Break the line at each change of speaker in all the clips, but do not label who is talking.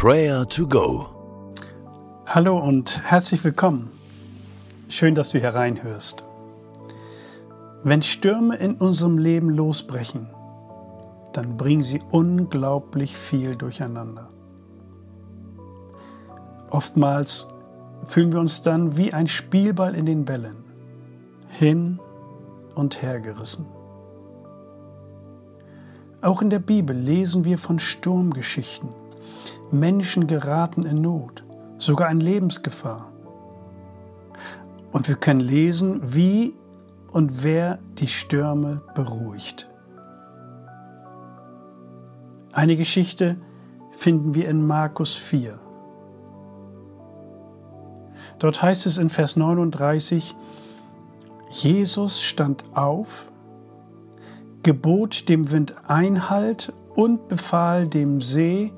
Prayer to Go.
Hallo und herzlich willkommen. Schön, dass du hereinhörst. Wenn Stürme in unserem Leben losbrechen, dann bringen sie unglaublich viel durcheinander. Oftmals fühlen wir uns dann wie ein Spielball in den Wellen, hin und her gerissen. Auch in der Bibel lesen wir von Sturmgeschichten. Menschen geraten in Not, sogar in Lebensgefahr. Und wir können lesen, wie und wer die Stürme beruhigt. Eine Geschichte finden wir in Markus 4. Dort heißt es in Vers 39, Jesus stand auf, gebot dem Wind Einhalt und befahl dem See,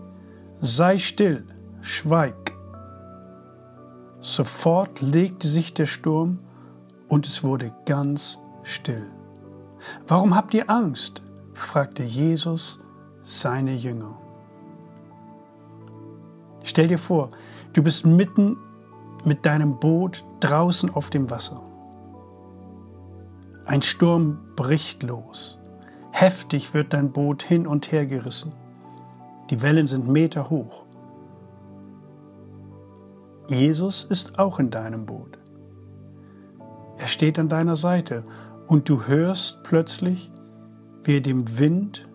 sei still, schweig. Sofort legte sich der Sturm und es wurde ganz still. Warum habt ihr Angst? fragte Jesus seine Jünger. Stell dir vor, du bist mitten mit deinem Boot draußen auf dem Wasser. Ein Sturm bricht los. Heftig wird dein Boot hin und her gerissen. Die Wellen sind Meter hoch. Jesus ist auch in deinem Boot. Er steht an deiner Seite und du hörst plötzlich, wie er dem Wind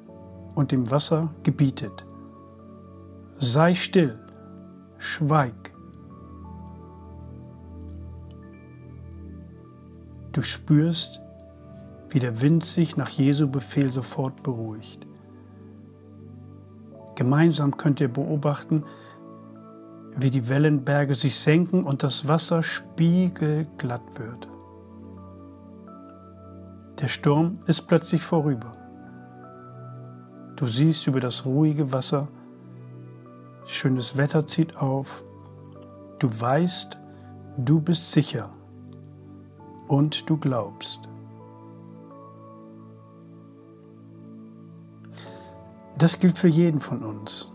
und dem Wasser gebietet. Sei still, schweig. Du spürst, wie der Wind sich nach Jesu Befehl sofort beruhigt. Gemeinsam könnt ihr beobachten, wie die Wellenberge sich senken und das Wasser spiegelglatt wird. Der Sturm ist plötzlich vorüber. Du siehst über das ruhige Wasser, schönes Wetter zieht auf, du weißt, du bist sicher und du glaubst. Das gilt für jeden von uns.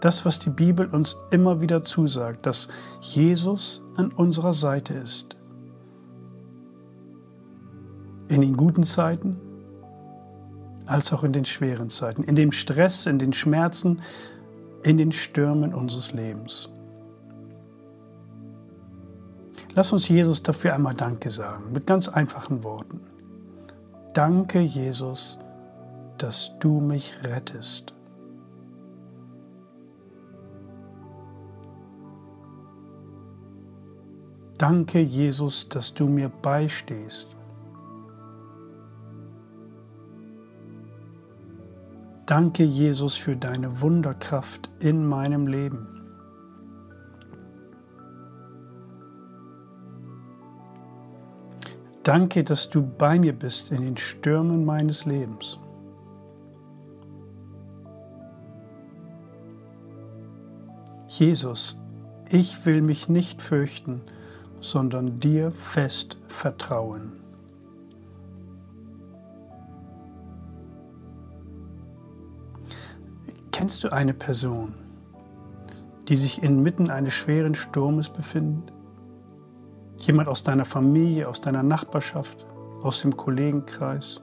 Das, was die Bibel uns immer wieder zusagt, dass Jesus an unserer Seite ist. In den guten Zeiten als auch in den schweren Zeiten, in dem Stress, in den Schmerzen, in den Stürmen unseres Lebens. Lass uns Jesus dafür einmal Danke sagen, mit ganz einfachen Worten. Danke, Jesus, dass du mich rettest. Danke, Jesus, dass du mir beistehst. Danke, Jesus, für deine Wunderkraft in meinem Leben. Danke, dass du bei mir bist in den Stürmen meines Lebens. Jesus, ich will mich nicht fürchten, sondern dir fest vertrauen. Kennst du eine Person, die sich inmitten eines schweren Sturmes befindet? Jemand aus deiner Familie, aus deiner Nachbarschaft, aus dem Kollegenkreis?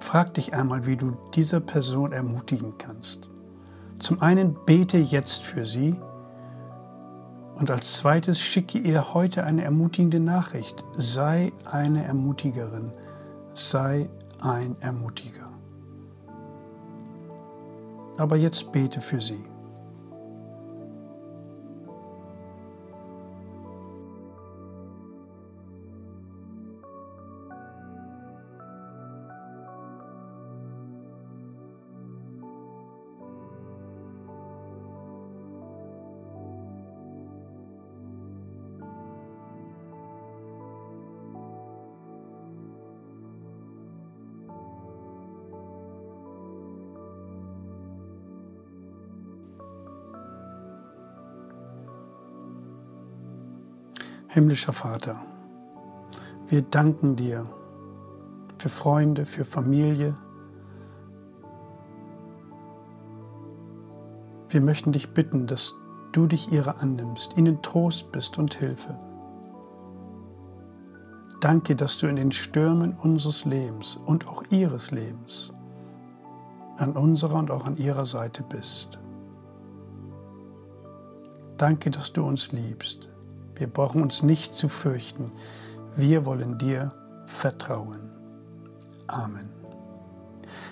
Frag dich einmal, wie du dieser Person ermutigen kannst. Zum einen bete jetzt für sie und als zweites schicke ihr heute eine ermutigende Nachricht. Sei eine Ermutigerin, sei ein Ermutiger. Aber jetzt bete für sie. Himmlischer Vater, wir danken dir für Freunde, für Familie, Wir möchten dich bitten, dass du dich ihrer annimmst, ihnen Trost bist und Hilfe. Danke, dass du in den Stürmen unseres Lebens und auch ihres Lebens an unserer und auch an ihrer Seite bist. Danke, dass du uns liebst. Wir brauchen uns nicht zu fürchten. Wir wollen dir vertrauen. Amen.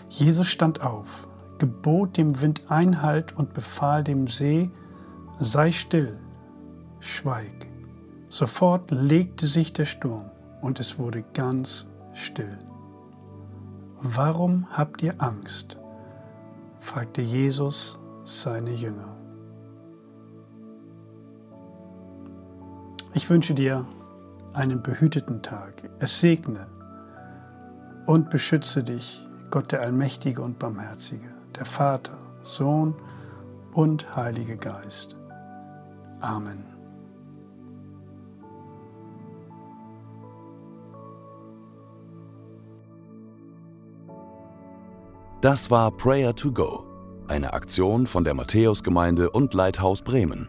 Jesus stand auf, gebot dem Wind Einhalt und befahl dem See, sei still, schweig. Sofort legte sich der Sturm und es wurde ganz still. Warum habt ihr Angst? fragte Jesus seine Jünger. Ich wünsche dir einen behüteten Tag. Es segne und beschütze dich, Gott der Allmächtige und Barmherzige, der Vater, Sohn und Heilige Geist. Amen.
Das war Prayer to Go, eine Aktion von der Matthäusgemeinde und Leithaus Bremen.